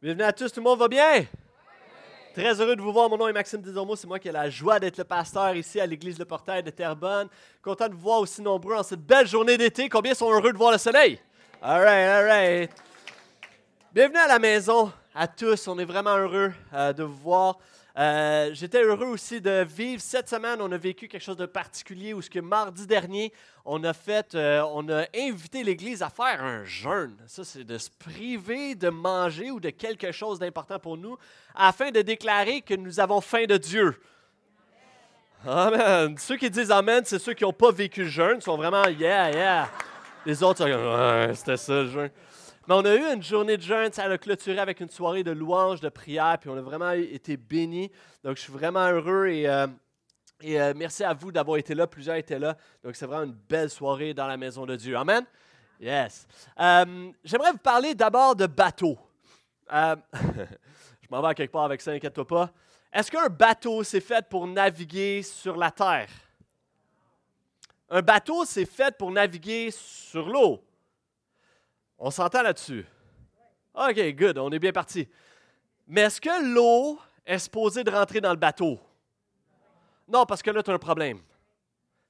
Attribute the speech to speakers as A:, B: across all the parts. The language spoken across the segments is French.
A: Bienvenue à tous, tout le monde va bien? Très heureux de vous voir. Mon nom est Maxime Desormeaux. C'est moi qui ai la joie d'être le pasteur ici à l'église Le Portail de Terrebonne. Content de vous voir aussi nombreux en cette belle journée d'été. Combien sont heureux de voir le soleil? All right, all right. Bienvenue à la maison à tous. On est vraiment heureux euh, de vous voir. Euh, j'étais heureux aussi de vivre cette semaine. On a vécu quelque chose de particulier où ce que mardi dernier, on a fait, euh, on a invité l'Église à faire un jeûne. Ça, c'est de se priver de manger ou de quelque chose d'important pour nous afin de déclarer que nous avons faim de Dieu. Amen. Ceux qui disent Amen, c'est ceux qui n'ont pas vécu le jeûne, sont vraiment Yeah, yeah. Les autres sont C'était ça le jeûne. Mais on a eu une journée de jeûne, ça a clôturé avec une soirée de louanges, de prières, puis on a vraiment été bénis. Donc, je suis vraiment heureux et, euh, euh, merci à vous d'avoir été là. Plusieurs étaient là. Donc, c'est vraiment une belle soirée dans la maison de Dieu. Amen? Yes. Euh, j'aimerais vous parler d'abord de bateau. je m'en vais à quelque part avec ça, inquiète-toi pas. Est-ce qu'un bateau, c'est fait pour naviguer sur la terre? Un bateau, c'est fait pour naviguer sur l'eau. On s'entend là-dessus? OK, good, on est bien parti. Mais est-ce que l'eau est supposée de rentrer dans le bateau? Non, parce que là, tu as un problème.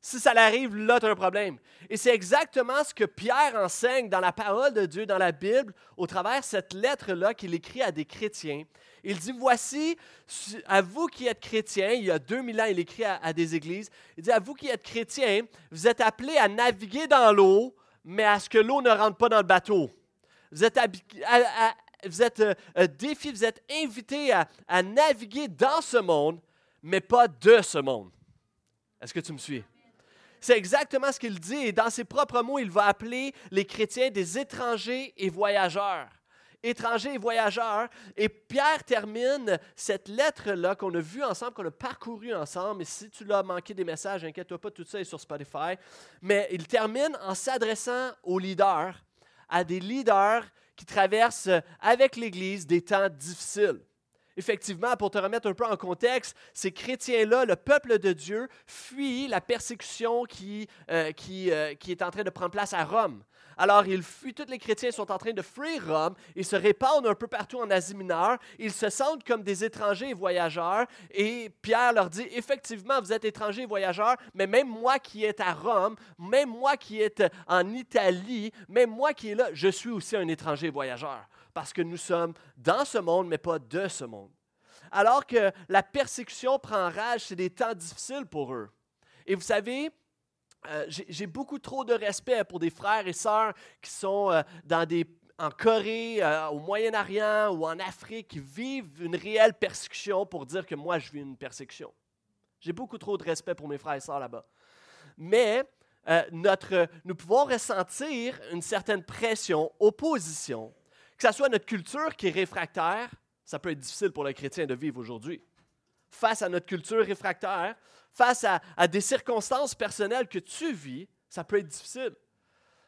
A: Si ça l'arrive, là, tu as un problème. Et c'est exactement ce que Pierre enseigne dans la parole de Dieu, dans la Bible, au travers cette lettre-là qu'il écrit à des chrétiens. Il dit, voici, à vous qui êtes chrétiens, il y a 2000 ans, il écrit à, à des églises, il dit, à vous qui êtes chrétiens, vous êtes appelés à naviguer dans l'eau mais à ce que l'eau ne rentre pas dans le bateau. Vous êtes, vous êtes euh, euh, défi, vous êtes invité à, à naviguer dans ce monde, mais pas de ce monde. Est-ce que tu me suis? C'est exactement ce qu'il dit et dans ses propres mots, il va appeler les chrétiens des étrangers et voyageurs étrangers et voyageurs. Et Pierre termine cette lettre-là qu'on a vue ensemble, qu'on a parcourue ensemble. Et si tu l'as manqué des messages, inquiète-toi pas, tout ça est sur Spotify. Mais il termine en s'adressant aux leaders, à des leaders qui traversent avec l'Église des temps difficiles. Effectivement, pour te remettre un peu en contexte, ces chrétiens-là, le peuple de Dieu, fuient la persécution qui, euh, qui, euh, qui est en train de prendre place à Rome. Alors, ils fuient, tous les chrétiens sont en train de fuir Rome, ils se répandent un peu partout en Asie mineure, ils se sentent comme des étrangers et voyageurs, et Pierre leur dit, effectivement, vous êtes étrangers et voyageurs, mais même moi qui est à Rome, même moi qui est en Italie, même moi qui est là, je suis aussi un étranger et voyageur, parce que nous sommes dans ce monde, mais pas de ce monde. Alors que la persécution prend rage, c'est des temps difficiles pour eux. Et vous savez, euh, j'ai beaucoup trop de respect pour des frères et sœurs qui sont euh, dans des, en Corée, euh, au Moyen-Orient ou en Afrique, qui vivent une réelle persécution pour dire que moi, je vis une persécution. J'ai beaucoup trop de respect pour mes frères et sœurs là-bas. Mais notre, nous pouvons ressentir une certaine pression, opposition, que ce soit notre culture qui est réfractaire, ça peut être difficile pour le chrétien de vivre aujourd'hui. Face à notre culture réfractaire, face à, des circonstances personnelles que tu vis, ça peut être difficile.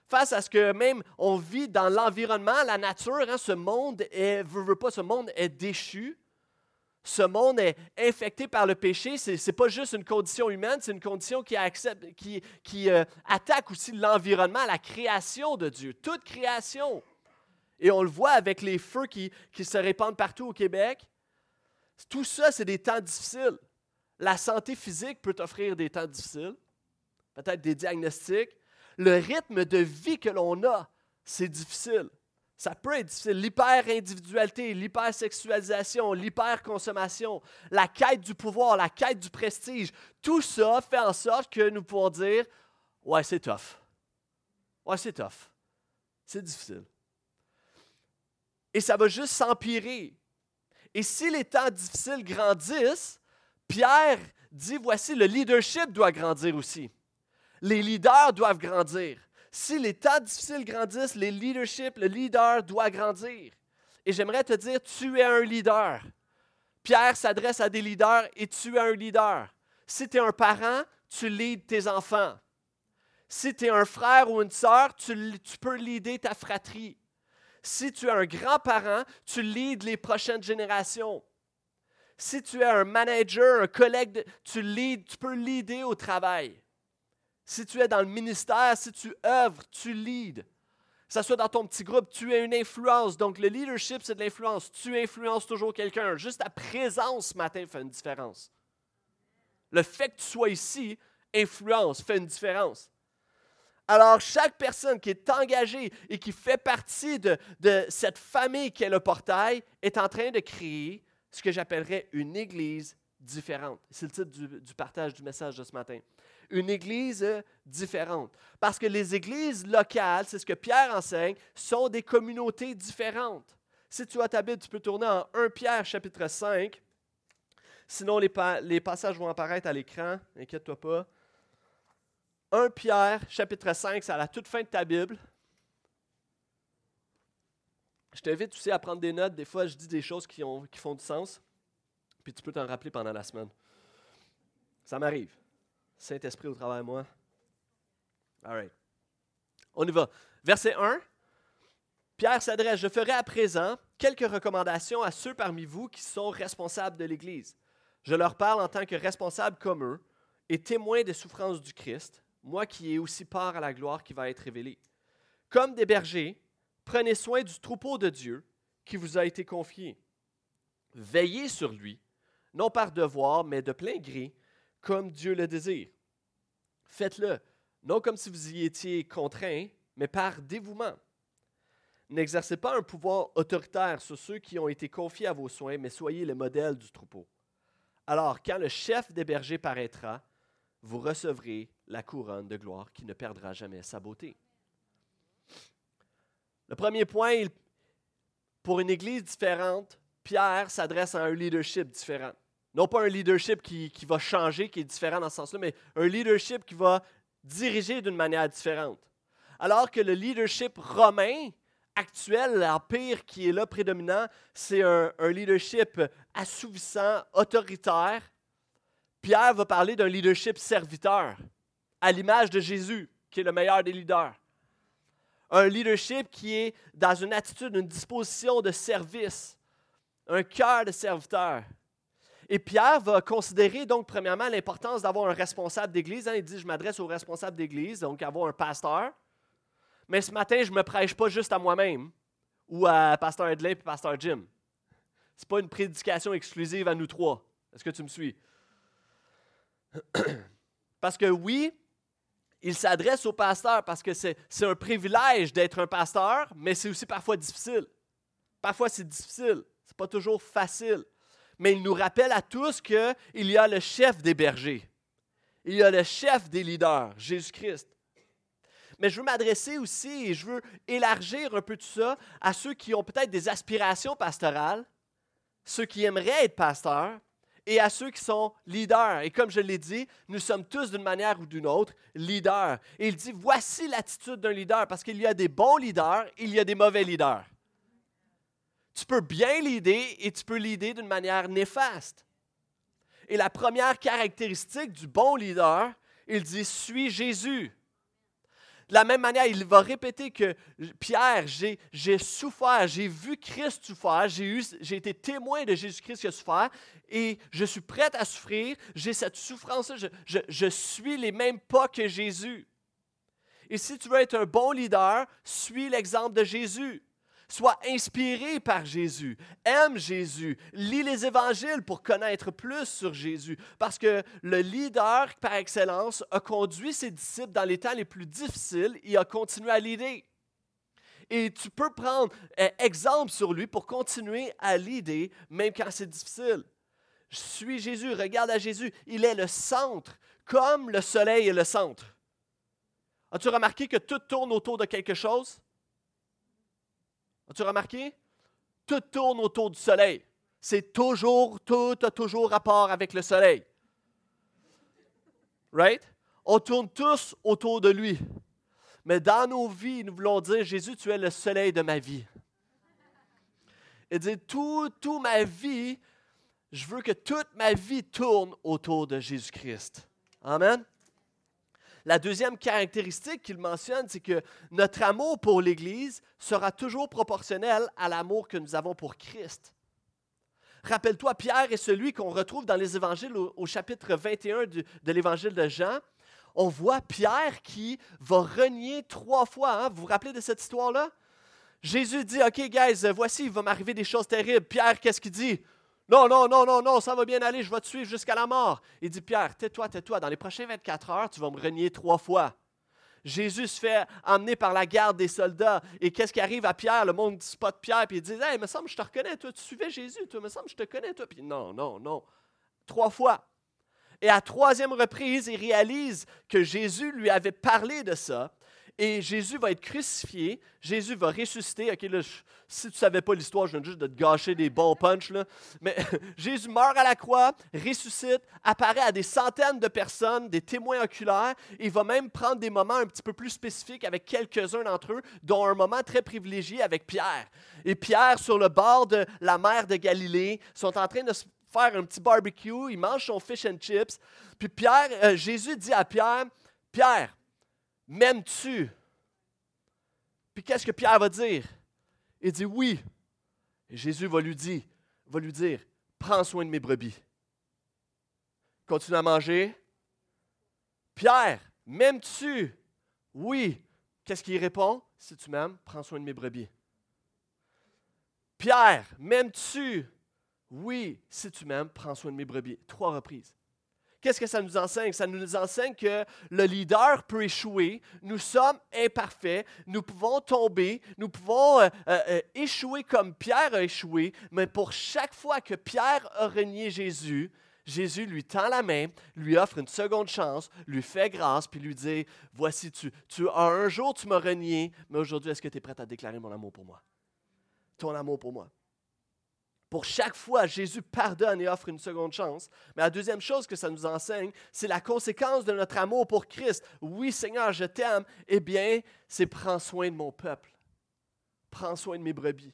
A: Face à ce que même on vit dans l'environnement, la nature, hein, ce monde est, ce monde est déchu. Ce monde est infecté par le péché. Ce n'est pas juste une condition humaine, c'est une condition qui, euh, attaque aussi l'environnement, la création de Dieu, toute création. Et on le voit avec les feux qui se répandent partout au Québec. Tout ça, c'est des temps difficiles. La santé physique peut offrir des temps difficiles, peut-être des diagnostics. Le rythme de vie que l'on a, c'est difficile. Ça peut être difficile. L'hyper-individualité, l'hypersexualisation, l'hyper-consommation, la quête du pouvoir, la quête du prestige, tout ça fait en sorte que nous pouvons dire Ouais, c'est tough. Ouais, c'est tough. C'est difficile. Et ça va juste s'empirer. Et si les temps difficiles grandissent, Pierre dit, voici, le leadership doit grandir aussi. Les leaders doivent grandir. Si les temps difficiles grandissent, les leaderships, le leader doit grandir. Et j'aimerais te dire, tu es un leader. Pierre s'adresse à des leaders et tu es un leader. Si tu es un parent, tu leads tes enfants. Si tu es un frère ou une sœur, tu, tu, peux leader ta fratrie. Si tu es un grand-parent, tu leads les prochaines générations. Si tu es un manager, un collègue, tu, tu peux leader au travail. Si tu es dans le ministère, si tu œuvres, tu leads. Que ce soit dans ton petit groupe, tu es une influence. Donc, le leadership, c'est de l'influence. Tu influences toujours quelqu'un. Juste ta présence ce matin fait une différence. Le fait que tu sois ici influence, fait une différence. Alors, chaque personne qui est engagée et qui fait partie de, cette famille qui est le portail est en train de créer ce que j'appellerais une église différente. C'est le titre du, partage du message de ce matin. Une église différente. Parce que les églises locales, c'est ce que Pierre enseigne, sont des communautés différentes. Si tu as ta Bible, tu peux tourner en 1 Pierre chapitre 5. Sinon, les, les passages vont apparaître à l'écran, inquiète-toi pas. 1 Pierre, chapitre 5, c'est à la toute fin de ta Bible. Je t'invite aussi à prendre des notes. Des fois, je dis des choses qui, ont, qui font du sens, puis tu peux t'en rappeler pendant la semaine. Ça m'arrive. Saint-Esprit au travers de moi. All right. On y va. Verset 1. Pierre s'adresse Je ferai à présent quelques recommandations à ceux parmi vous qui sont responsables de l'Église. Je leur parle en tant que responsable comme eux et témoin des souffrances du Christ moi qui ai aussi part à la gloire qui va être révélée. Comme des bergers, prenez soin du troupeau de Dieu qui vous a été confié. Veillez sur lui, non par devoir, mais de plein gré, comme Dieu le désire. Faites-le, non comme si vous y étiez contraint, mais par dévouement. N'exercez pas un pouvoir autoritaire sur ceux qui ont été confiés à vos soins, mais soyez le modèle du troupeau. Alors, quand le chef des bergers paraîtra, vous recevrez la couronne de gloire qui ne perdra jamais sa beauté. Le premier point, pour une église différente, Pierre s'adresse à un leadership différent. Non pas un leadership qui, qui va changer, qui est différent dans ce sens-là, mais un leadership qui va diriger d'une manière différente. Alors que le leadership romain actuel, l'empire qui est là prédominant, c'est un, un leadership assouvissant, autoritaire, Pierre va parler d'un leadership serviteur, à l'image de Jésus, qui est le meilleur des leaders. Un leadership qui est dans une attitude, une disposition de service, un cœur de serviteur. Et Pierre va considérer donc premièrement l'importance d'avoir un responsable d'église. Hein. il dit, je m'adresse au responsable d'église, donc avoir un pasteur. Mais ce matin, je ne me prêche pas juste à moi-même ou à Pasteur Edley et Pasteur Jim. Ce n'est pas une prédication exclusive à nous trois. Est-ce que tu me suis? Parce que oui, il s'adresse au pasteur parce que c'est un privilège d'être un pasteur, mais c'est aussi parfois difficile. Parfois c'est difficile, c'est pas toujours facile. Mais il nous rappelle à tous qu'il y a le chef des bergers. Il y a le chef des leaders, Jésus-Christ. Mais je veux m'adresser aussi et je veux élargir un peu tout ça à ceux qui ont peut-être des aspirations pastorales, ceux qui aimeraient être pasteurs, et à ceux qui sont leaders. Et comme je l'ai dit, nous sommes tous d'une manière ou d'une autre leaders. Et il dit, voici l'attitude d'un leader, parce qu'il y a des bons leaders, il y a des mauvais leaders. Tu peux bien leader et tu peux leader d'une manière néfaste. Et la première caractéristique du bon leader, il dit, suis Jésus. De la même manière, il va répéter que Pierre, j'ai souffert, j'ai vu Christ souffrir, j'ai été témoin de Jésus-Christ qui a souffert et je suis prêt à souffrir, j'ai cette souffrance je, je, je suis les mêmes pas que Jésus. Et si tu veux être un bon leader, suis l'exemple de Jésus. Sois inspiré par Jésus. Aime Jésus. Lis les évangiles pour connaître plus sur Jésus. Parce que le leader par excellence a conduit ses disciples dans les temps les plus difficiles et a continué à l'aider. Et tu peux prendre euh, exemple sur lui pour continuer à l'aider même quand c'est difficile. Je suis Jésus, regarde à Jésus. Il est le centre, comme le soleil est le centre. As-tu remarqué que tout tourne autour de quelque chose? As-tu remarqué? Tout tourne autour du soleil. C'est toujours, tout a toujours rapport avec le soleil. Right? On tourne tous autour de lui. Mais dans nos vies, nous voulons dire, Jésus, tu es le soleil de ma vie. Et dire, toute tout ma vie, je veux que toute ma vie tourne autour de Jésus-Christ. Amen? La deuxième caractéristique qu'il mentionne, c'est que notre amour pour l'Église sera toujours proportionnel à l'amour que nous avons pour Christ. Rappelle-toi, Pierre est celui qu'on retrouve dans les évangiles au, chapitre 21 de l'évangile de Jean. on voit Pierre qui va renier trois fois. Hein? Vous vous rappelez de cette histoire-là? Jésus dit, OK, guys, voici, il va m'arriver des choses terribles. Pierre, qu'est-ce qu'il dit? Non, non, non, non, non, ça va bien aller, je vais te suivre jusqu'à la mort. Il dit, Pierre, tais-toi, tais-toi, dans les prochaines 24 heures, tu vas me renier trois fois. Jésus se fait emmener par la garde des soldats. Et qu'est-ce qui arrive à Pierre? Le monde spot Pierre, puis il dit Hey, me semble je te reconnais, toi, tu suivais Jésus, toi, me semble je te connais, toi. Puis non, non, non. Trois fois. Et à troisième reprise, il réalise que Jésus lui avait parlé de ça. Et Jésus va être crucifié, Jésus va ressusciter. OK, si tu ne savais pas l'histoire, je viens juste de te gâcher des bons punchs. Là. Mais Jésus meurt à la croix, ressuscite, apparaît à des centaines de personnes, des témoins oculaires. il va même prendre des moments un petit peu plus spécifiques avec quelques-uns d'entre eux, dont un moment très privilégié avec Pierre. Et Pierre, sur le bord de la mer de Galilée, sont en train de se faire un petit barbecue, il mange son fish and chips. Puis Pierre, euh, Jésus dit à Pierre, Pierre, M'aimes-tu? Puis qu'est-ce que Pierre va dire? Il dit oui. Et Jésus va lui dire, va lui dire, prends soin de mes brebis. Continue à manger. Pierre, m'aimes-tu? Oui. Qu'est-ce qu'il répond? Si tu m'aimes, prends soin de mes brebis. Pierre, m'aimes-tu? Oui. Si tu m'aimes, prends soin de mes brebis. Trois reprises. Qu'est-ce que ça nous enseigne? Ça nous enseigne que le leader peut échouer, nous sommes imparfaits, nous pouvons tomber, nous pouvons euh, euh, euh, échouer comme Pierre a échoué, mais pour chaque fois que Pierre a renié Jésus, Jésus lui tend la main, lui offre une seconde chance, lui fait grâce, puis lui dit, voici, tu, tu un jour tu m'as renié, mais aujourd'hui, est-ce que tu es prêt à déclarer mon amour pour moi? Ton amour pour moi. Pour chaque fois, Jésus pardonne et offre une seconde chance. Mais la deuxième chose que ça nous enseigne, c'est la conséquence de notre amour pour Christ. Oui, Seigneur, je t'aime. Eh bien, c'est prends soin de mon peuple. Prends soin de mes brebis.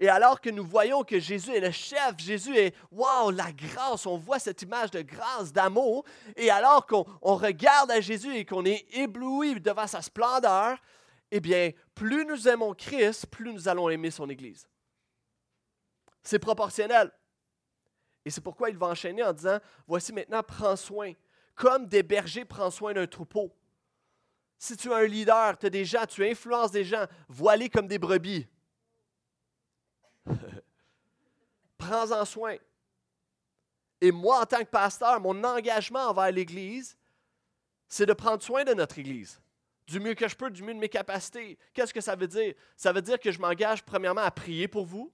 A: Et alors que nous voyons que Jésus est le chef, Jésus est, waouh, la grâce, on voit cette image de grâce, d'amour, et alors qu'on regarde à Jésus et qu'on est ébloui devant sa splendeur, eh bien, plus nous aimons Christ, plus nous allons aimer son Église. C'est proportionnel. Et c'est pourquoi il va enchaîner en disant, voici maintenant, prends soin. Comme des bergers prennent soin d'un troupeau. Si tu es un leader, tu as des gens, tu influences des gens, voilés comme des brebis. Prends-en soin. Et moi, en tant que pasteur, mon engagement envers l'Église, c'est de prendre soin de notre Église du mieux que je peux, du mieux de mes capacités. Qu'est-ce que ça veut dire? Ça veut dire que je m'engage premièrement à prier pour vous.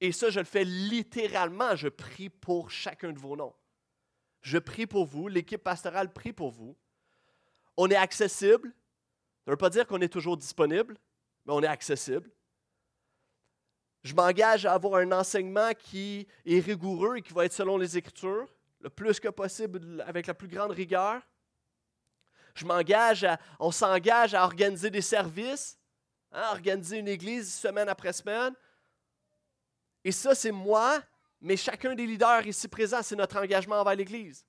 A: Et ça, je le fais littéralement. Je prie pour chacun de vos noms. Je prie pour vous. L'équipe pastorale prie pour vous. On est accessible. Ça ne veut pas dire qu'on est toujours disponible, mais on est accessible. Je m'engage à avoir un enseignement qui est rigoureux et qui va être selon les Écritures, le plus que possible, avec la plus grande rigueur je m'engage on s'engage à organiser des services, hein, organiser une église semaine après semaine. Et ça, c'est moi, mais chacun des leaders ici présents, c'est notre engagement envers l'église.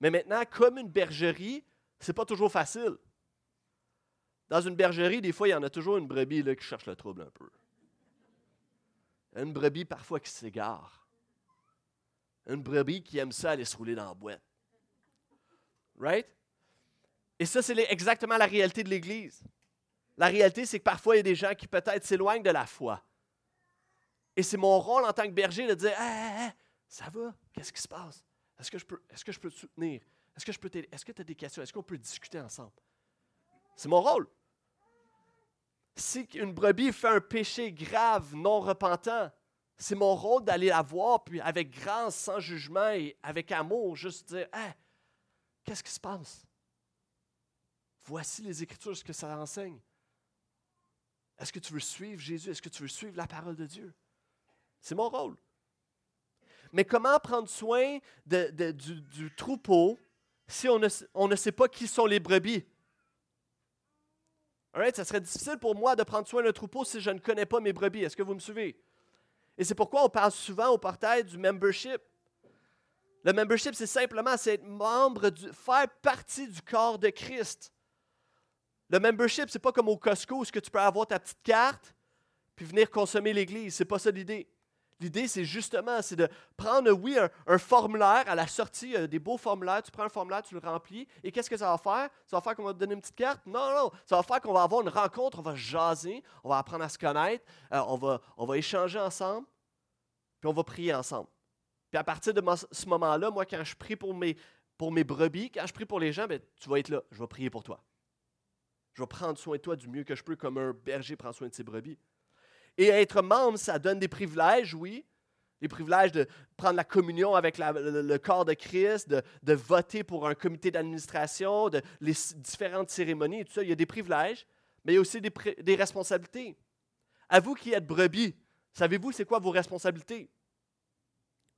A: Mais maintenant, comme une bergerie, c'est pas toujours facile. Dans une bergerie, des fois, il y en a toujours une brebis qui cherche le trouble un peu. Une brebis parfois qui s'égare. Une brebis qui aime ça aller se rouler dans la boîte. Right? Et ça, c'est exactement la réalité de l'Église. La réalité, c'est que parfois, il y a des gens qui peut-être s'éloignent de la foi. Et c'est mon rôle en tant que berger de dire ça va, qu'est-ce qui se passe? Est-ce que je peux, est-ce que je peux te soutenir? Est-ce que je peux Est-ce que tu as des questions? Est-ce qu'on peut discuter ensemble? C'est mon rôle. Si une brebis fait un péché grave, non repentant, c'est mon rôle d'aller la voir, puis avec grâce, sans jugement et avec amour, juste dire qu'est-ce qui se passe? Voici les Écritures, ce que ça enseigne. Est-ce que tu veux suivre Jésus? Est-ce que tu veux suivre la parole de Dieu? C'est mon rôle. Mais comment prendre soin du, troupeau si on ne, sait pas qui sont les brebis? Right? Ça serait difficile pour moi de prendre soin d'un troupeau si je ne connais pas mes brebis. Est-ce que vous me suivez? Et c'est pourquoi on parle souvent au portail du membership. Le membership, c'est simplement être membre, du, faire partie du corps de Christ. Le membership, c'est pas comme au Costco où que tu peux avoir ta petite carte puis venir consommer l'Église. C'est pas ça l'idée. L'idée, c'est justement, c'est de prendre, oui, un, formulaire à la sortie, des beaux formulaires. Tu prends un formulaire, tu le remplis. Et qu'est-ce que ça va faire? Ça va faire qu'on va te donner une petite carte? Non, non. Ça va faire qu'on va avoir une rencontre, on va jaser, on va apprendre à se connaître, euh, on, va, on va échanger ensemble, puis on va prier ensemble. Puis à partir de ce moment-là, moi, quand je prie pour mes, pour mes brebis, quand je prie pour les gens, bien, tu vas être là. Je vais prier pour toi. Je vais prendre soin de toi du mieux que je peux, comme un berger prend soin de ses brebis. Et être membre, ça donne des privilèges, oui. Les privilèges de prendre la communion avec le, corps de Christ, de, voter pour un comité d'administration, de les différentes cérémonies, tout ça. Il y a des privilèges, mais il y a aussi des, des responsabilités. À vous qui êtes brebis, savez-vous c'est quoi vos responsabilités?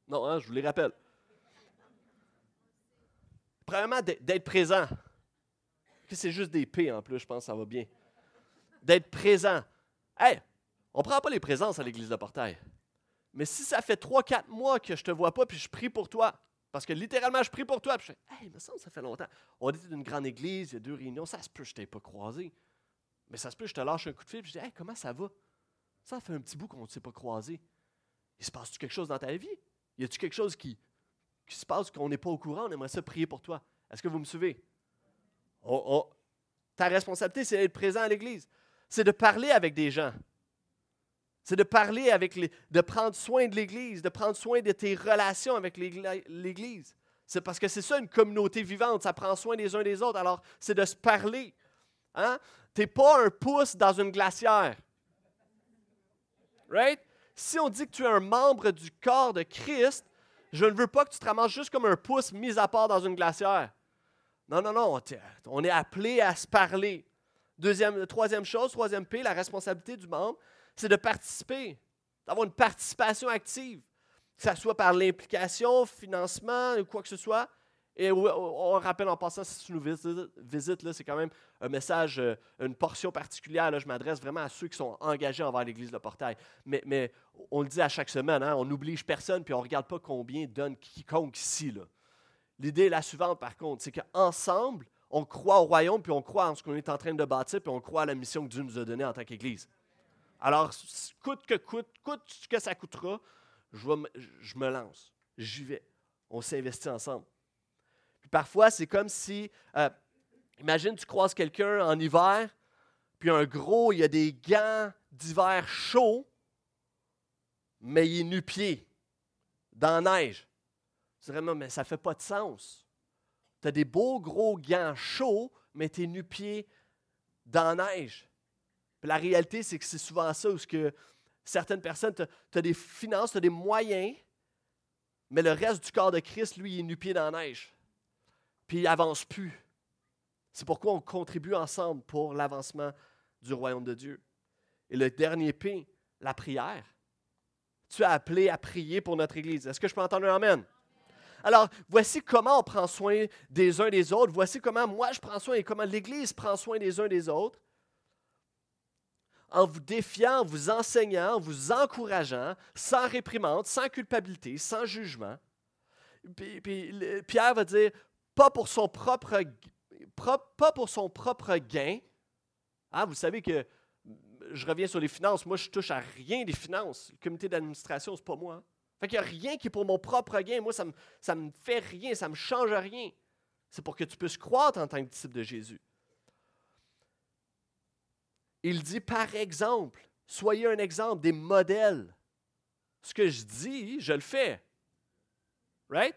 A: Non, hein, je vous les rappelle. Premièrement, d'être présent. C'est juste des P en plus, je pense que ça va bien. D'être présent. Hey, on ne prend pas les présences à l'église de Portail. Mais si ça fait 3-4 mois que je te vois pas, puis je prie pour toi, parce que littéralement, je prie pour toi, puis je fais Hey, me semble ça fait longtemps. On était d'une grande église, il y a deux réunions, ça se peut, je t'ai pas croisé. Mais ça se peut, je te lâche un coup de fil, puis je dis Hey, comment ça va? Ça fait un petit bout qu'on ne s'est pas croisé. Il se passe-tu quelque chose dans ta vie? Y a-tu quelque chose qui, qui se passe qu'on n'est pas au courant? On aimerait ça prier pour toi. Est-ce que vous me suivez? Ta responsabilité, c'est d'être présent à l'église. C'est de parler avec des gens. C'est de parler avec les, de prendre soin de l'Église, de prendre soin de tes relations avec l'Église. C'est parce que c'est ça une communauté vivante, ça prend soin des uns des autres. Alors, c'est de se parler. Hein? Tu n'es pas un pouce dans une glacière. Right? Si on dit que tu es un membre du corps de Christ, je ne veux pas que tu te ramasses juste comme un pouce mis à part dans une glacière. Non, non, non. On est appelé à se parler. Deuxième, troisième chose, troisième P, la responsabilité du membre, c'est de participer, d'avoir une participation active, que ce soit par l'implication, financement ou quoi que ce soit. Et on rappelle en passant, si tu nous visites, c'est quand même un message, euh, une portion particulière. Là, je m'adresse vraiment à ceux qui sont engagés envers l'Église de Portail. Mais, on le dit à chaque semaine, hein, on n'oblige personne, puis on ne regarde pas combien donne quiconque ici. L'idée est la suivante, par contre, c'est qu'ensemble, on croit au royaume, puis on croit en ce qu'on est en train de bâtir, puis on croit à la mission que Dieu nous a donnée en tant qu'Église. Alors, coûte que coûte, coûte que ça coûtera, je, me lance, j'y vais. On s'investit ensemble. Puis parfois, c'est comme si, euh, imagine, tu croises quelqu'un en hiver, puis un gros, il a des gants d'hiver chauds, mais il est nu-pied, dans la neige. Tu dirais, mais ça ne fait pas de sens. Tu as des beaux gros gants chauds, mais tu es nu-pied dans la neige la réalité, c'est que c'est souvent ça où que certaines personnes, tu as, des finances, tu as des moyens, mais le reste du corps de Christ, lui, il est nu-pied dans la neige. Puis il n'avance plus. C'est pourquoi on contribue ensemble pour l'avancement du royaume de Dieu. Et le dernier P, la prière. Tu es appelé à prier pour notre Église. Est-ce que je peux entendre un Amen? Alors, voici comment on prend soin des uns des autres. Voici comment moi je prends soin et comment l'Église prend soin des uns des autres en vous défiant, en vous enseignant, en vous encourageant, sans réprimande, sans culpabilité, sans jugement. Puis, Pierre va dire, pas pour son propre, gain. Ah, vous savez que je reviens sur les finances. Moi, je touche à rien des finances. Le comité d'administration, c'est pas moi. Fait qu'il n'y a rien qui est pour mon propre gain. Moi, ça me, ça me fait rien, ça ne me change rien. C'est pour que tu puisses croître en tant que disciple de Jésus. Il dit par exemple, soyez un exemple, des modèles. Ce que je dis, je le fais. Right?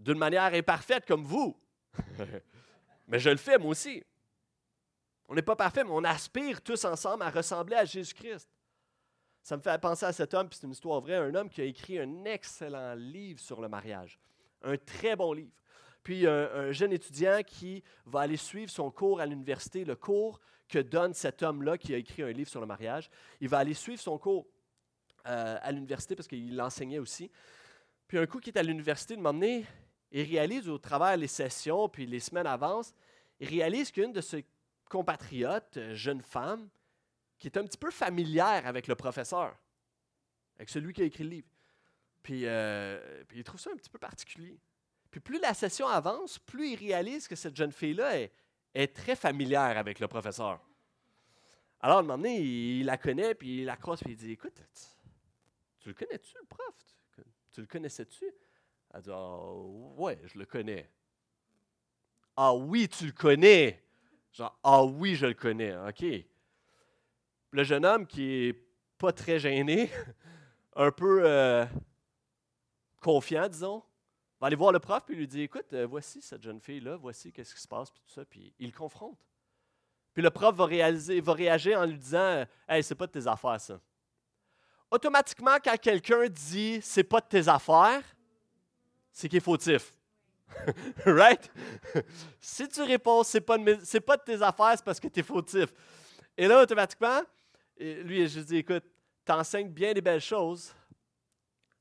A: D'une manière imparfaite comme vous. mais je le fais moi aussi. On n'est pas parfait, mais on aspire tous ensemble à ressembler à Jésus-Christ. Ça me fait penser à cet homme, puis c'est une histoire vraie, un homme qui a écrit un excellent livre sur le mariage. Un très bon livre. Puis un, un jeune étudiant qui va aller suivre son cours à l'université, le cours que donne cet homme-là qui a écrit un livre sur le mariage. Il va aller suivre son cours euh, à l'université parce qu'il l'enseignait aussi. Puis un coup qu'il est à l'université, de m'emmener, il réalise au travers les sessions, puis les semaines avancent, il réalise qu'une de ses compatriotes, euh, jeune femme, qui est un petit peu familière avec le professeur, avec celui qui a écrit le livre. Puis, euh, puis il trouve ça un petit peu particulier. Puis plus la session avance, plus il réalise que cette jeune fille-là est, est très familière avec le professeur. Alors, à un moment donné, il la connaît, puis il la croise, puis il dit Écoute, Tu le connais-tu, le prof? Tu le connaissais-tu? Elle dit Ah, ouais, je le connais. Ah oui, tu le connais. Genre, ah oui, je le connais. OK. Le jeune homme qui est pas très gêné, un peu euh, confiant, disons, va aller voir le prof et lui dit Écoute, euh, voici cette jeune fille-là, voici qu'est-ce qui se passe, puis tout ça. Puis il le confronte. Puis le prof va, réaliser, va réagir en lui disant Hey, c'est pas de tes affaires, ça. Automatiquement, quand quelqu'un dit c'est pas de tes affaires, c'est qu'il est fautif. right? si tu réponds c'est pas, de pas de tes affaires, c'est parce que tu es fautif. Et là, automatiquement, lui, je dis écoute, tu enseignes bien des belles choses,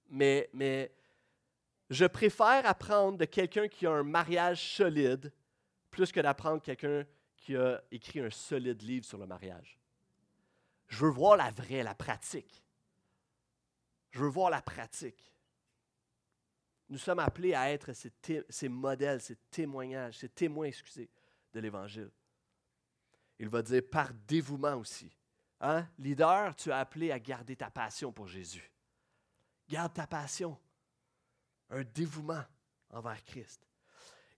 A: mais, mais je préfère apprendre de quelqu'un qui a un mariage solide plus que d'apprendre quelqu'un qui a écrit un solide livre sur le mariage. Je veux voir la vraie, la pratique. Je veux voir la pratique. Nous sommes appelés à être ces, modèles, ces témoignages, ces témoins, excusez, de l'Évangile. Il va dire par dévouement aussi. Hein? Leader, tu as appelé à garder ta passion pour Jésus. Garde ta passion. Un dévouement envers Christ.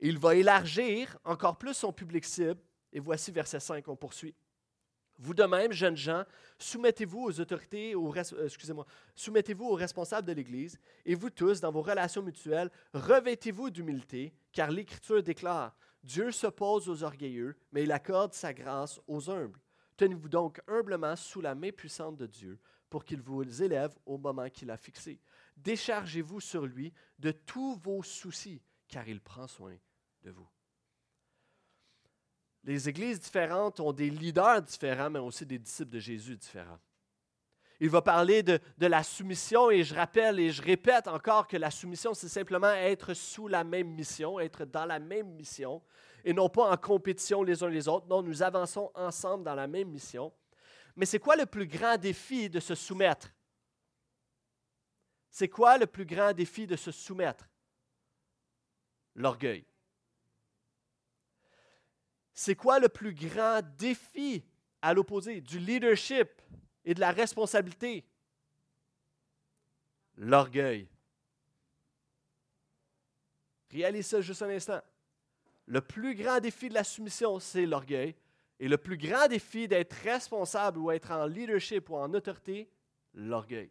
A: Il va élargir encore plus son public cible. Et voici verset 5, on poursuit. Vous de même, jeunes gens, soumettez-vous aux autorités, euh, excusez-moi, soumettez-vous aux responsables de l'Église, et vous tous, dans vos relations mutuelles, revêtez-vous d'humilité, car l'Écriture déclare Dieu s'oppose aux orgueilleux, mais il accorde sa grâce aux humbles. Tenez-vous donc humblement sous la main puissante de Dieu, pour qu'il vous élève au moment qu'il a fixé. Déchargez-vous sur lui de tous vos soucis, car il prend soin de vous les églises différentes ont des leaders différents, mais aussi des disciples de Jésus différents. Il va parler de, la soumission et je rappelle et je répète encore que la soumission, c'est simplement être sous la même mission, être dans la même mission et non pas en compétition les uns les autres. Non, nous avançons ensemble dans la même mission. Mais c'est quoi le plus grand défi de se soumettre? C'est quoi le plus grand défi de se soumettre? L'orgueil. C'est quoi le plus grand défi à l'opposé du leadership et de la responsabilité? L'orgueil. Réalise ça juste un instant. Le plus grand défi de la soumission, c'est l'orgueil. Et le plus grand défi d'être responsable ou être en leadership ou en autorité, l'orgueil.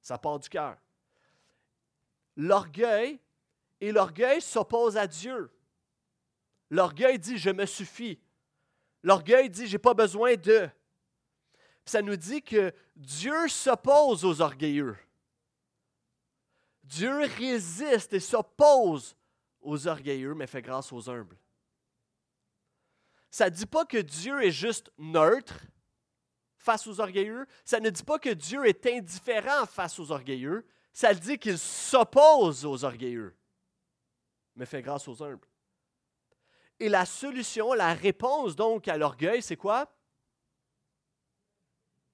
A: Ça part du cœur. L'orgueil, et l'orgueil s'oppose à Dieu. L'orgueil dit je me suffis. L'orgueil dit j'ai pas besoin de. ça nous dit que Dieu s'oppose aux orgueilleux. Dieu résiste et s'oppose aux orgueilleux, mais fait grâce aux humbles. Ça ne dit pas que Dieu est juste neutre face aux orgueilleux. Ça ne dit pas que Dieu est indifférent face aux orgueilleux. Ça dit qu'il s'oppose aux orgueilleux, mais fait grâce aux humbles. Et la solution, la réponse donc à l'orgueil, c'est quoi?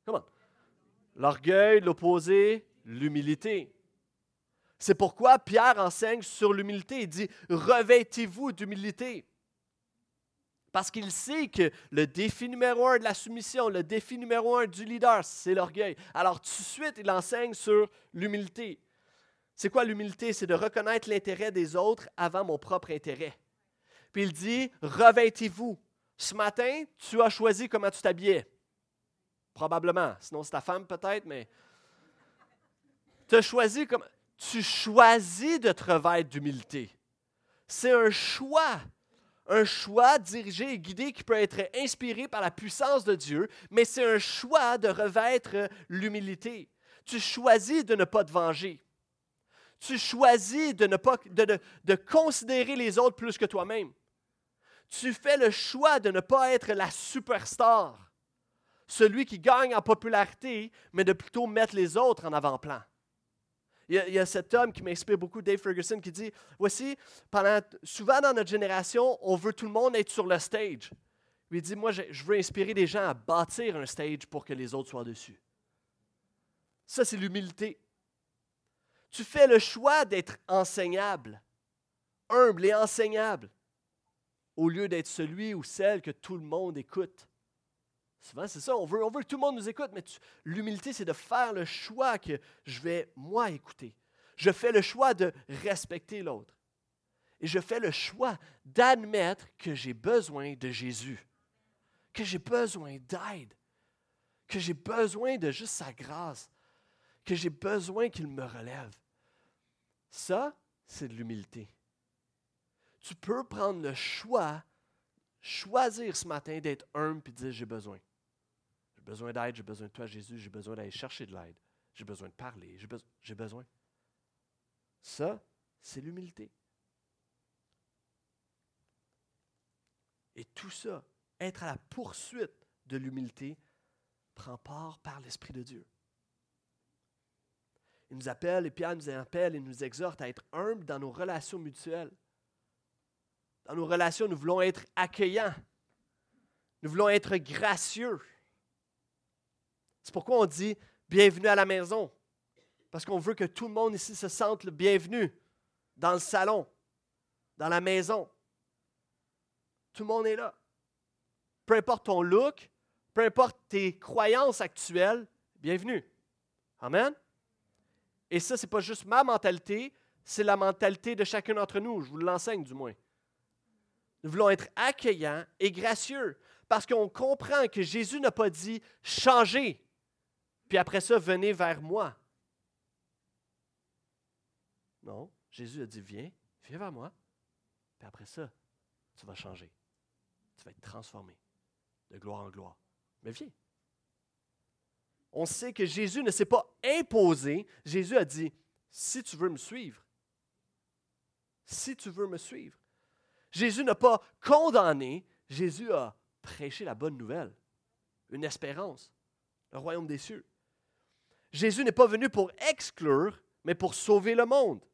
A: Comment? L'orgueil, l'opposé, l'humilité. C'est pourquoi Pierre enseigne sur l'humilité. Il dit Revêtez-vous d'humilité. Parce qu'il sait que le défi numéro un de la soumission, le défi numéro un du leader, c'est l'orgueil. Alors, tout de suite, il enseigne sur l'humilité. C'est quoi l'humilité? C'est de reconnaître l'intérêt des autres avant mon propre intérêt. Puis il dit, revêtez-vous. Ce matin, tu as choisi comment tu t'habillais. Probablement. Sinon, c'est ta femme peut-être, mais tu as choisi comme... Tu choisis de te revêtir d'humilité. C'est un choix. Un choix dirigé et guidé qui peut être inspiré par la puissance de Dieu, mais c'est un choix de revêtre l'humilité. Tu choisis de ne pas te venger. Tu choisis de ne pas de considérer les autres plus que toi-même tu fais le choix de ne pas être la superstar, celui qui gagne en popularité, mais de plutôt mettre les autres en avant-plan. Il, y, a, cet homme qui m'inspire beaucoup, Dave Ferguson, qui dit Voici, pendant, souvent dans notre génération, on veut tout le monde être sur le stage. Il dit Moi, je, je veux inspirer des gens à bâtir un stage pour que les autres soient dessus. Ça, c'est l'humilité. Tu fais le choix d'être enseignable, humble et enseignable au lieu d'être celui ou celle que tout le monde écoute. Souvent, c'est ça. On veut, on veut que tout le monde nous écoute, mais l'humilité, c'est de faire le choix que je vais, moi, écouter. Je fais le choix de respecter l'autre. Et je fais le choix d'admettre que j'ai besoin de Jésus, que j'ai besoin d'aide, que j'ai besoin de juste sa grâce, que j'ai besoin qu'il me relève. Ça, c'est de l'humilité. Tu peux prendre le choix, choisir ce matin d'être humble et de dire j'ai besoin. Besoin d'aide, j'ai besoin de toi, Jésus, j'ai besoin d'aller chercher de l'aide, j'ai besoin de parler, j'ai besoin. Ça, c'est l'humilité. Et tout ça, être à la poursuite de l'humilité, prend part par l'Esprit de Dieu. Il nous appelle, et Pierre nous appelle et nous exhorte à être humbles dans nos relations mutuelles. Dans nos relations, nous voulons être accueillants. Nous voulons être gracieux. C'est pourquoi on dit bienvenue à la maison. Parce qu'on veut que tout le monde ici se sente le bienvenu dans le salon, dans la maison. Tout le monde est là. Peu importe ton look, peu importe tes croyances actuelles, bienvenue. Amen. Et ça, ce n'est pas juste ma mentalité, c'est la mentalité de chacun d'entre nous. Je vous l'enseigne du moins. Nous voulons être accueillants et gracieux parce qu'on comprend que Jésus n'a pas dit changez, puis après ça, venez vers moi. Non, Jésus a dit viens, viens vers moi, puis après ça, tu vas changer. Tu vas être transformé de gloire en gloire. Mais viens. On sait que Jésus ne s'est pas imposé. Jésus a dit, si tu veux me suivre, si tu veux me suivre. Jésus n'a pas condamné, Jésus a prêché la bonne nouvelle, une espérance, le royaume des cieux. Jésus n'est pas venu pour exclure, mais pour sauver le monde.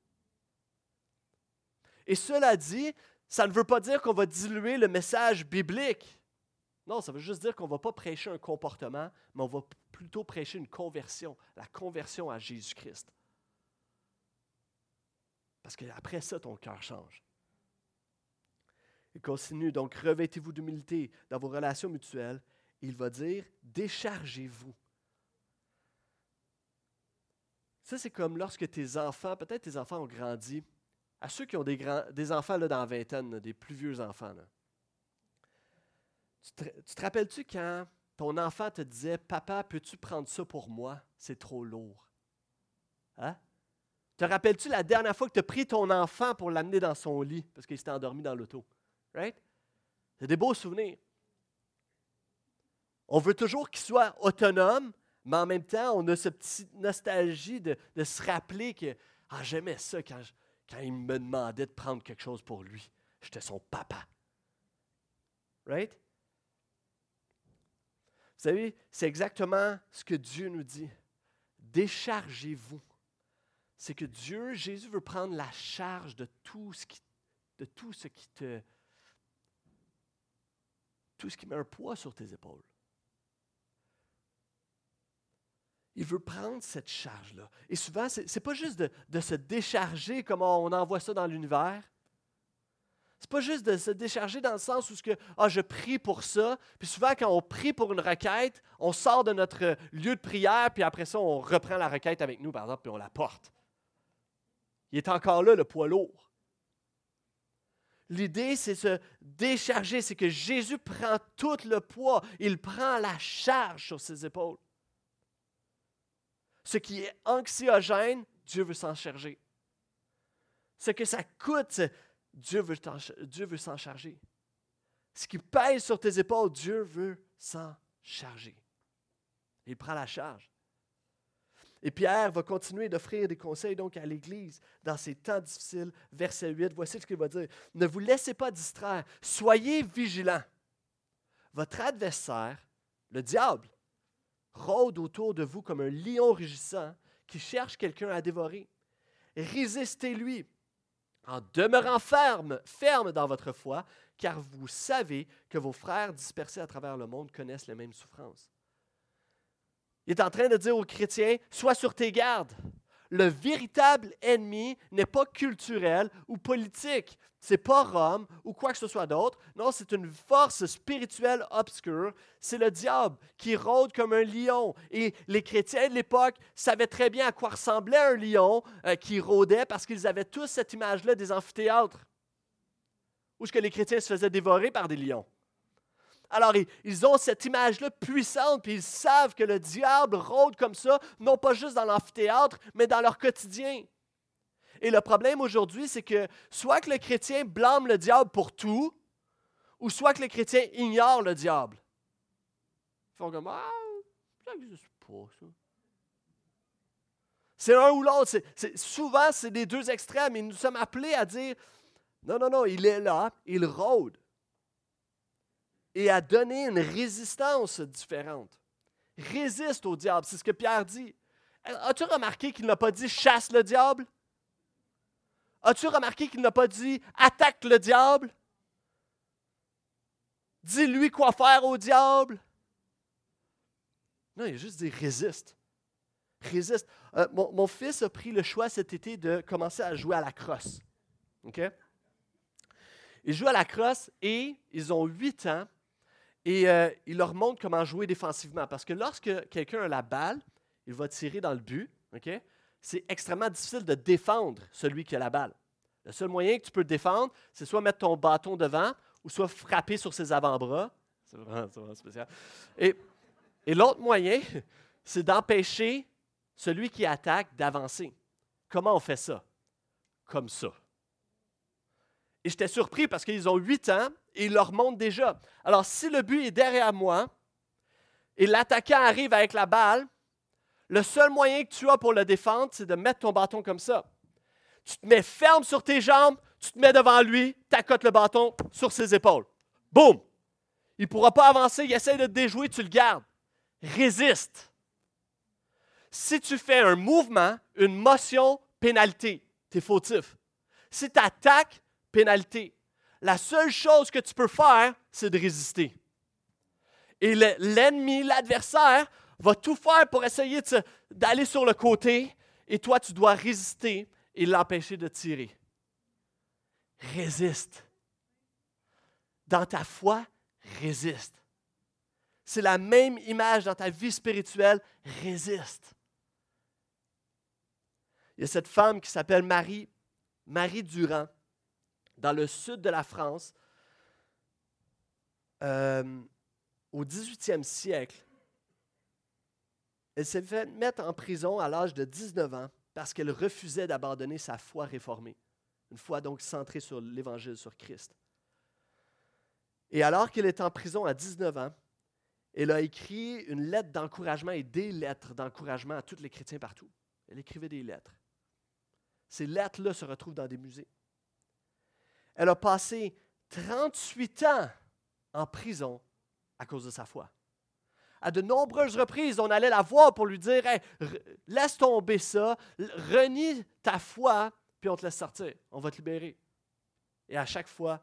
A: Et cela dit, ça ne veut pas dire qu'on va diluer le message biblique. Non, ça veut juste dire qu'on ne va pas prêcher un comportement, mais on va plutôt prêcher une conversion, la conversion à Jésus-Christ. Parce qu'après ça, ton cœur change. Il continue, donc revêtez-vous d'humilité dans vos relations mutuelles. Il va dire, déchargez-vous. C'est comme lorsque tes enfants, peut-être tes enfants ont grandi, à ceux qui ont des, enfants là, dans la vingtaine, des plus vieux enfants. Là. Tu te, rappelles-tu quand ton enfant te disait Papa, peux-tu prendre ça pour moi? C'est trop lourd. Hein? Te rappelles-tu la dernière fois que tu as pris ton enfant pour l'amener dans son lit parce qu'il s'était endormi dans l'auto? Right? C'est des beaux souvenirs. On veut toujours qu'il soit autonome, mais en même temps, on a cette petite nostalgie de, se rappeler que ah, j'aimais ça quand, quand il me demandait de prendre quelque chose pour lui. J'étais son papa. Right? Vous savez, c'est exactement ce que Dieu nous dit. Déchargez-vous. C'est que Dieu, Jésus veut prendre la charge de tout ce qui, de tout ce qui te, tout ce qui met un poids sur tes épaules. Il veut prendre cette charge-là. Et souvent, ce n'est pas juste de, se décharger comme on envoie ça dans l'univers, c'est pas juste de se décharger dans le sens où ah, je prie pour ça. Puis souvent, quand on prie pour une requête, on sort de notre lieu de prière, puis après ça, on reprend la requête avec nous, par exemple, puis on la porte. Il est encore là, le poids lourd. L'idée, c'est se décharger, c'est que Jésus prend tout le poids, il prend la charge sur ses épaules. Ce qui est anxiogène, Dieu veut s'en charger. Ce que ça coûte, Dieu veut, s'en charger. Ce qui pèse sur tes épaules, Dieu veut s'en charger. Il prend la charge. Et Pierre va continuer d'offrir des conseils donc à l'Église dans ces temps difficiles. Verset 8, voici ce qu'il va dire. Ne vous laissez pas distraire, soyez vigilants. Votre adversaire, le diable, rôde autour de vous comme un lion rugissant qui cherche quelqu'un à dévorer. Résistez-lui en demeurant ferme, ferme dans votre foi, car vous savez que vos frères dispersés à travers le monde connaissent les mêmes souffrances. Il est en train de dire aux chrétiens, sois sur tes gardes. Le véritable ennemi n'est pas culturel ou politique. C'est pas Rome ou quoi que ce soit d'autre. Non, c'est une force spirituelle obscure. C'est le diable qui rôde comme un lion. Et les chrétiens de l'époque savaient très bien à quoi ressemblait un lion euh, qui rôdait parce qu'ils avaient tous cette image-là des amphithéâtres où ce que les chrétiens se faisaient dévorer par des lions. Alors, ils ont cette image-là puissante, puis ils savent que le diable rôde comme ça, non pas juste dans l'amphithéâtre, mais dans leur quotidien. Et le problème aujourd'hui, c'est que soit que le chrétien blâme le diable pour tout, ou soit que le chrétien ignore le diable. Ils font comme Ah, ça n'existe pas, ça. C'est l'un ou l'autre. souvent, c'est les deux extrêmes. Et nous sommes appelés à dire Non, non, non, il est là, il rôde et à donner une résistance différente. Résiste au diable, c'est ce que Pierre dit. As-tu remarqué qu'il n'a pas dit chasse le diable? As-tu remarqué qu'il n'a pas dit attaque le diable? Dis-lui quoi faire au diable? Non, il a juste dit résiste. Résiste. Euh, mon, fils a pris le choix cet été de commencer à jouer à la crosse. OK? Ils jouent à la crosse et ils ont huit ans et euh, il leur montre comment jouer défensivement. Parce que lorsque quelqu'un a la balle, il va tirer dans le but. C'est extrêmement difficile de défendre celui qui a la balle. Le seul moyen que tu peux défendre, c'est soit mettre ton bâton devant ou soit frapper sur ses avant-bras. C'est vraiment, spécial. Et, et l'autre moyen, c'est d'empêcher celui qui attaque d'avancer. Comment on fait ça? Comme ça. Et j'étais surpris parce qu'ils ont huit ans ils leur montrent déjà. Alors, si le but est derrière moi et l'attaquant arrive avec la balle, le seul moyen que tu as pour le défendre, c'est de mettre ton bâton comme ça. Tu te mets ferme sur tes jambes, tu te mets devant lui, tu accotes le bâton sur ses épaules. Boum! Il ne pourra pas avancer, il essaie de te déjouer, tu le gardes. Résiste. Si tu fais un mouvement, une motion, pénalité, tu es fautif. Si tu attaques, pénalité. La seule chose que tu peux faire, c'est de résister. Et l'ennemi, l'adversaire, va tout faire pour essayer d'aller sur le côté, et toi, tu dois résister et l'empêcher de tirer. Résiste. Dans ta foi, résiste. C'est la même image dans ta vie spirituelle, résiste. Il y a cette femme qui s'appelle Marie, Marie Durand dans le sud de la France, euh, au 18e siècle, elle s'est fait mettre en prison à l'âge de 19 ans parce qu'elle refusait d'abandonner sa foi réformée, une foi donc centrée sur l'Évangile, sur Christ. Et alors qu'elle est en prison à 19 ans, elle a écrit une lettre d'encouragement et des lettres d'encouragement à tous les chrétiens partout. Elle écrivait des lettres. Ces lettres-là se retrouvent dans des musées. Elle a passé 38 ans en prison à cause de sa foi. À de nombreuses reprises, on allait la voir pour lui dire Laisse tomber ça, renie ta foi, puis on te laisse sortir, on va te libérer. Et à chaque fois,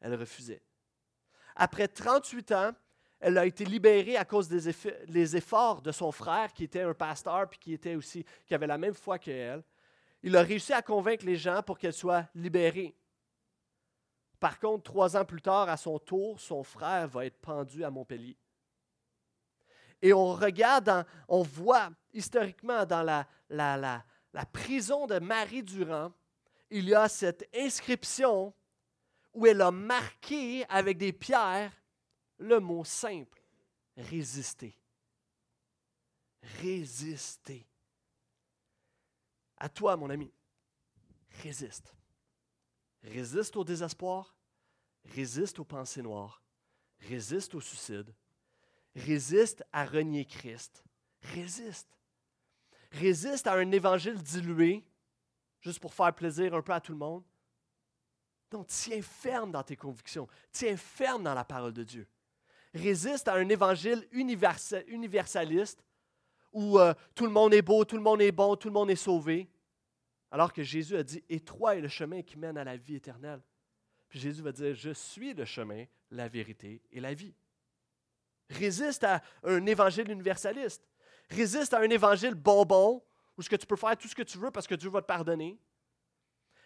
A: elle refusait. Après 38 ans, elle a été libérée à cause des efforts de son frère, qui était un pasteur, puis qui, était aussi, qui avait la même foi qu'elle. Il a réussi à convaincre les gens pour qu'elle soit libérée. Par contre, trois ans plus tard, à son tour, son frère va être pendu à Montpellier. Et on regarde, on voit historiquement dans la, prison de Marie Durand, il y a cette inscription où elle a marqué avec des pierres le mot simple, résister. Résister. À toi, mon ami, résiste. Résiste au désespoir, résiste aux pensées noires, résiste au suicide, résiste à renier Christ, résiste. Résiste à un évangile dilué, juste pour faire plaisir un peu à tout le monde. Donc, tiens ferme dans tes convictions, tiens ferme dans la parole de Dieu. Résiste à un évangile universaliste où euh, tout le monde est beau, tout le monde est bon, tout le monde est sauvé. Alors que Jésus a dit, étroit est le chemin qui mène à la vie éternelle. Puis Jésus va dire, je suis le chemin, la vérité et la vie. Résiste à un évangile universaliste. Résiste à un évangile bonbon où ce que tu peux faire tout ce que tu veux parce que Dieu va te pardonner.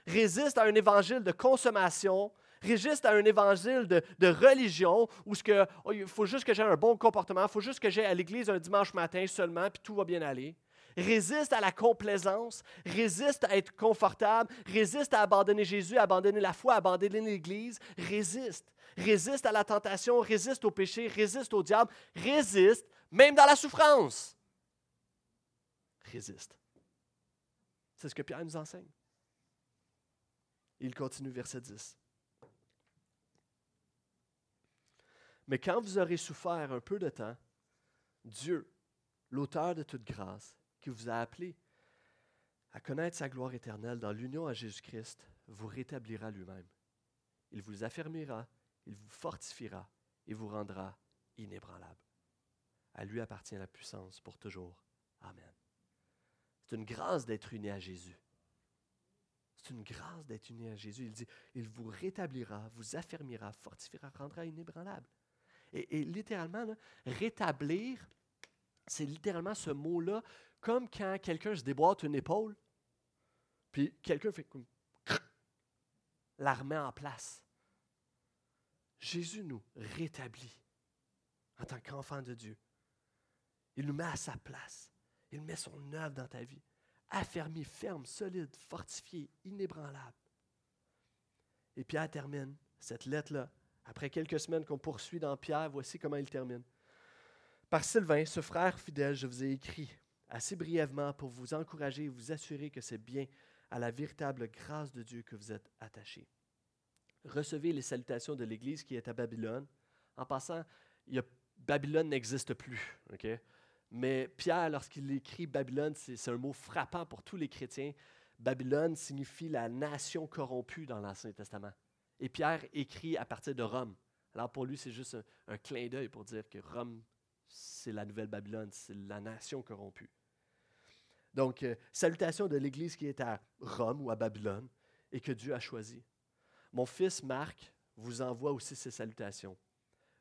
A: Résiste à un évangile de consommation. Résiste à un évangile de, religion où ce que, oh, il faut juste que j'ai un bon comportement, il faut juste que j'aille à l'église un dimanche matin seulement, puis tout va bien aller. Résiste à la complaisance, résiste à être confortable, résiste à abandonner Jésus, abandonner la foi, abandonner l'Église. Résiste. Résiste à la tentation, résiste au péché, résiste au diable, résiste même dans la souffrance. Résiste. C'est ce que Pierre nous enseigne. Il continue, verset 10. Mais quand vous aurez souffert un peu de temps, Dieu, l'auteur de toute grâce, qui vous a appelé à connaître sa gloire éternelle dans l'union à Jésus-Christ, vous rétablira lui-même. Il vous affermira, il vous fortifiera et vous rendra inébranlable. À lui appartient la puissance pour toujours. Amen. C'est une grâce d'être uni à Jésus. C'est une grâce d'être uni à Jésus. Il dit, il vous rétablira, vous affermira, fortifiera, rendra inébranlable. Et, littéralement, rétablir, c'est littéralement ce mot-là comme quand quelqu'un se déboîte une épaule, puis quelqu'un fait comme la remet en place. Jésus nous rétablit en tant qu'enfant de Dieu. Il nous met à sa place. Il met son œuvre dans ta vie. Affermi, ferme, solide, fortifié, inébranlable. Et Pierre termine cette lettre-là. Après quelques semaines qu'on poursuit dans Pierre, voici comment il termine. Par Sylvain, ce frère fidèle, je vous ai écrit assez brièvement pour vous encourager et vous assurer que c'est bien à la véritable grâce de Dieu que vous êtes attachés. Recevez les salutations de l'Église qui est à Babylone. En passant, Babylone n'existe plus. Mais Pierre, lorsqu'il écrit Babylone, c'est un mot frappant pour tous les chrétiens. Babylone signifie la nation corrompue dans l'Ancien Testament. Et Pierre écrit à partir de Rome. Alors pour lui, c'est juste un, un clin d'œil pour dire que Rome, c'est la nouvelle Babylone, c'est la nation corrompue. Donc, euh, salutations de l'Église qui est à Rome ou à Babylone et que Dieu a choisi. Mon fils Marc vous envoie aussi ces salutations.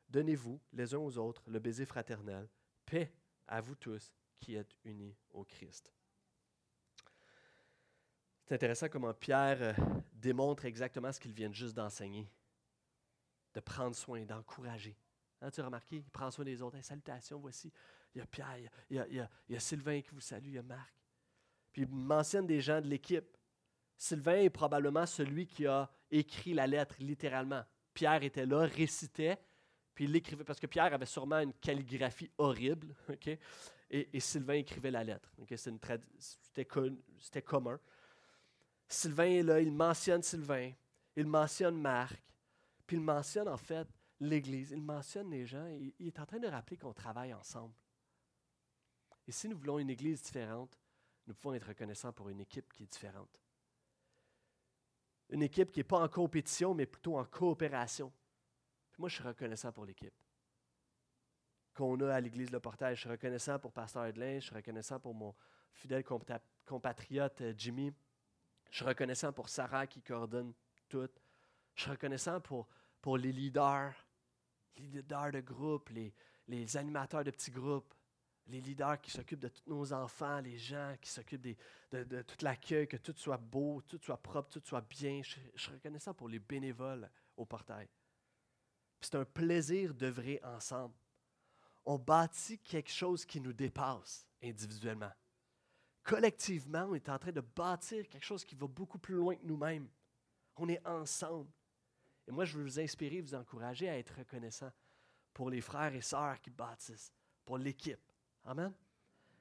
A: Donnez-vous les uns aux autres le baiser fraternel. Paix à vous tous qui êtes unis au Christ. C'est intéressant comment Pierre euh, démontre exactement ce qu'il vient juste d'enseigner, de prendre soin, d'encourager. Hein, tu as remarqué, il prend soin des autres. salutations, voici. Il y a Pierre, il y a Sylvain qui vous salue, il y a Marc. Puis il mentionne des gens de l'équipe. Sylvain est probablement celui qui a écrit la lettre littéralement. Pierre était là, récitait, puis il l'écrivait, parce que Pierre avait sûrement une calligraphie horrible, et, Sylvain écrivait la lettre. C'était commun. Sylvain est là, il mentionne Sylvain, il mentionne Marc, puis il mentionne en fait l'Église, il mentionne les gens, il est en train de rappeler qu'on travaille ensemble. Et si nous voulons une Église différente, nous pouvons être reconnaissants pour une équipe qui est différente. Une équipe qui n'est pas en compétition, mais plutôt en coopération. moi, je suis reconnaissant pour l'équipe qu'on a à l'Église Le Portage. Je suis reconnaissant pour Pasteur Edlin, je suis reconnaissant pour mon fidèle compatriote euh, Jimmy. Je suis reconnaissant pour Sarah qui coordonne tout. Je suis reconnaissant pour, les leaders, les leaders de groupe, les animateurs de petits groupes, les leaders qui s'occupent de tous nos enfants, les gens qui s'occupent de, tout l'accueil, que tout soit beau, tout soit propre, tout soit bien. Je, je suis reconnaissant pour les bénévoles au portail. C'est un plaisir d'œuvrer ensemble. On bâtit quelque chose qui nous dépasse individuellement. Collectivement, on est en train de bâtir quelque chose qui va beaucoup plus loin que nous-mêmes. On est ensemble. Et moi, je veux vous inspirer, vous encourager à être reconnaissant pour les frères et sœurs qui bâtissent, pour l'équipe Amen.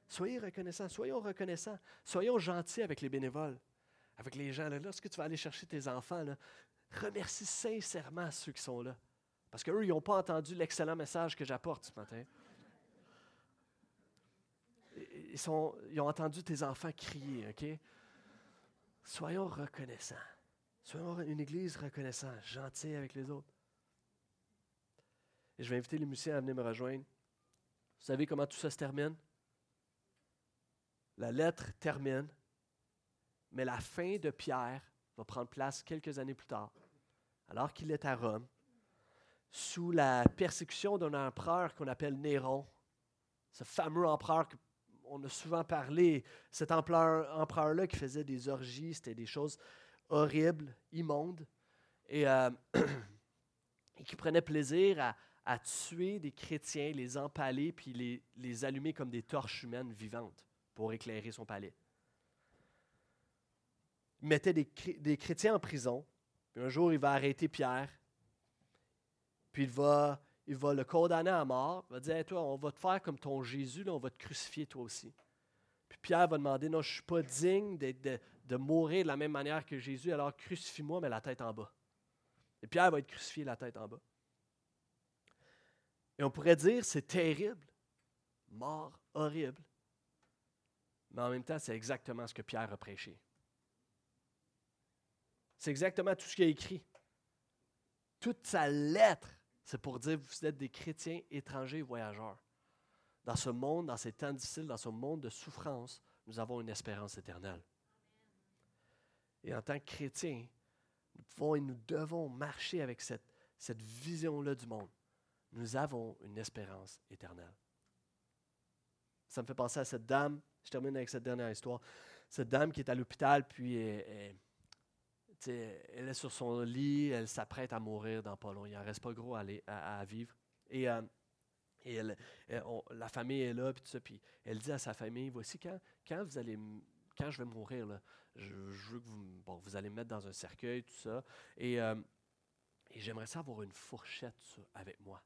A: Soyez reconnaissants, soyons reconnaissants, soyons gentils avec les bénévoles, avec les gens. Lorsque tu vas aller chercher tes enfants, remercie sincèrement ceux qui sont là. Parce qu'eux, ils n'ont pas entendu l'excellent message que j'apporte ce matin. Ils, ils ont entendu tes enfants crier, OK? Soyons reconnaissants. Soyons une église reconnaissante, gentille avec les autres. Et je vais inviter les musiciens à venir me rejoindre. Vous savez comment tout ça se termine? La lettre termine, mais la fin de Pierre va prendre place quelques années plus tard, alors qu'il est à Rome, sous la persécution d'un empereur qu'on appelle Néron, ce fameux empereur on a souvent parlé, cet empereur-là qui faisait des orgies, c'était des choses horribles, immondes, et, euh, et qui prenait plaisir à, à tuer des chrétiens, les empaler, puis les, les allumer comme des torches humaines vivantes pour éclairer son palais. Il mettait des, des chrétiens en prison, puis un jour il va arrêter Pierre, puis il va, il va le condamner à mort, il va dire Toi, on va te faire comme ton Jésus, là, on va te crucifier toi aussi. Puis Pierre va demander Non, je ne suis pas digne de, de, de mourir de la même manière que Jésus, alors crucifie-moi, mais la tête en bas. Et Pierre va être crucifié la tête en bas. Et on pourrait dire, c'est terrible, mort horrible. Mais en même temps, c'est exactement ce que Pierre a prêché. C'est exactement tout ce qu'il a écrit. Toute sa lettre, c'est pour dire, vous êtes des chrétiens étrangers voyageurs. Dans ce monde, dans ces temps difficiles, dans ce monde de souffrance, nous avons une espérance éternelle. Et en tant que chrétiens, nous pouvons et nous devons marcher avec cette, cette vision-là du monde nous avons une espérance éternelle. Ça me fait penser à cette dame, je termine avec cette dernière histoire, cette dame qui est à l'hôpital, puis elle, est sur son lit, elle s'apprête à mourir dans pas long. Il n'en reste pas gros à, vivre. Et, euh, la famille est là, puis tout ça, puis elle dit à sa famille, voici quand, quand vous allez quand je vais mourir, je, veux que vous, bon, vous allez me mettre dans un cercueil, tout ça, et, euh, et j'aimerais ça avoir une fourchette avec moi.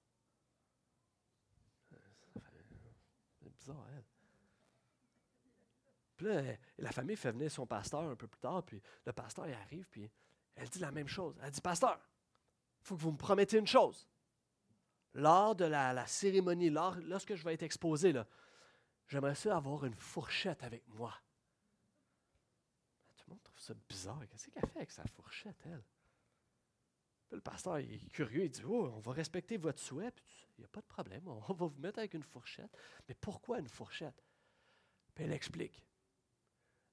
A: Bizarre, elle. Puis là, la famille fait venir son pasteur un peu plus tard, puis le pasteur il arrive, puis elle dit la même chose. Elle dit Pasteur, il faut que vous me promettez une chose. Lors de la, cérémonie, lors, lorsque je vais être exposé, j'aimerais ça avoir une fourchette avec moi. Tout le monde trouve ça bizarre. Qu'est-ce qu'elle fait avec sa fourchette, elle? Le pasteur est curieux, il dit Oh, on va respecter votre souhait. il n'y a pas de problème, on va vous mettre avec une fourchette. Mais pourquoi une fourchette? Puis elle explique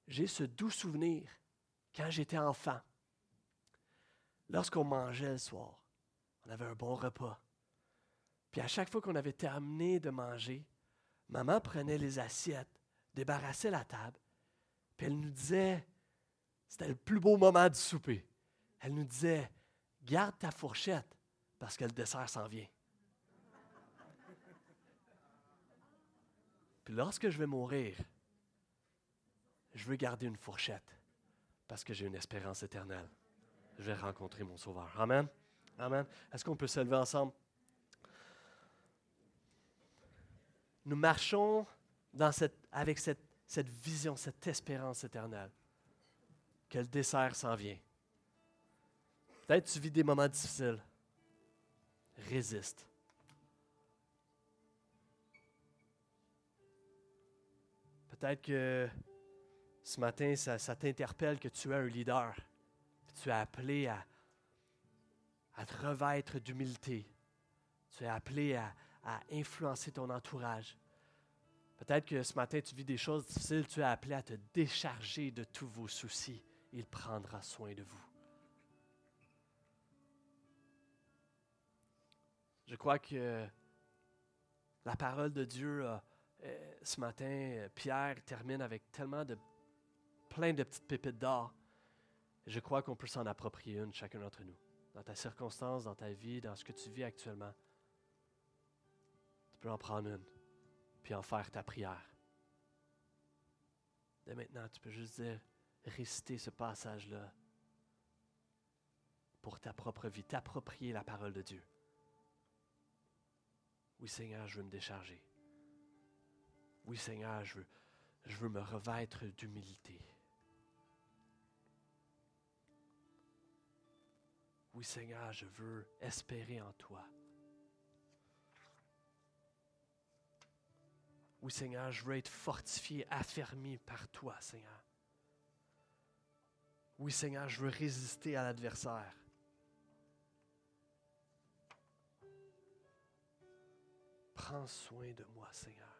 A: J'ai ce doux souvenir quand j'étais enfant. Lorsqu'on mangeait le soir, on avait un bon repas. Puis à chaque fois qu'on avait terminé de manger, maman prenait les assiettes, débarrassait la table, puis elle nous disait, c'était le plus beau moment du souper. Elle nous disait, garde ta fourchette parce que le dessert s'en vient. Puis lorsque je vais mourir, je veux garder une fourchette parce que j'ai une espérance éternelle. Je vais rencontrer mon Sauveur. Amen. Amen. Est-ce qu'on peut se lever ensemble? Nous marchons avec cette, cette vision, cette espérance éternelle que le dessert s'en vient. Peut-être tu vis des moments difficiles. Résiste. Peut-être que ce matin, ça, t'interpelle que tu es un leader. Tu es appelé à, te revêtre d'humilité. Tu es appelé à influencer ton entourage. Peut-être que ce matin, tu vis des choses difficiles. Tu es appelé à te décharger de tous vos soucis. Il prendra soin de vous. Je crois que la parole de Dieu, euh, ce matin, Pierre termine avec tellement de plein de petites pépites d'or. Je crois qu'on peut s'en approprier une, chacun d'entre nous, dans ta circonstance, dans ta vie, dans ce que tu vis actuellement. Tu peux en prendre une, puis en faire ta prière. Dès maintenant, tu peux juste dire, réciter ce passage-là pour ta propre vie, t'approprier la parole de Dieu. Oui, Seigneur, je veux me décharger. Oui, Seigneur, je veux, me revêtre d'humilité. Oui, Seigneur, je veux espérer en toi. Oui, Seigneur, je veux être fortifié, affermi par toi, Seigneur. Oui, Seigneur, je veux résister à l'adversaire. Prends soin de moi, Seigneur.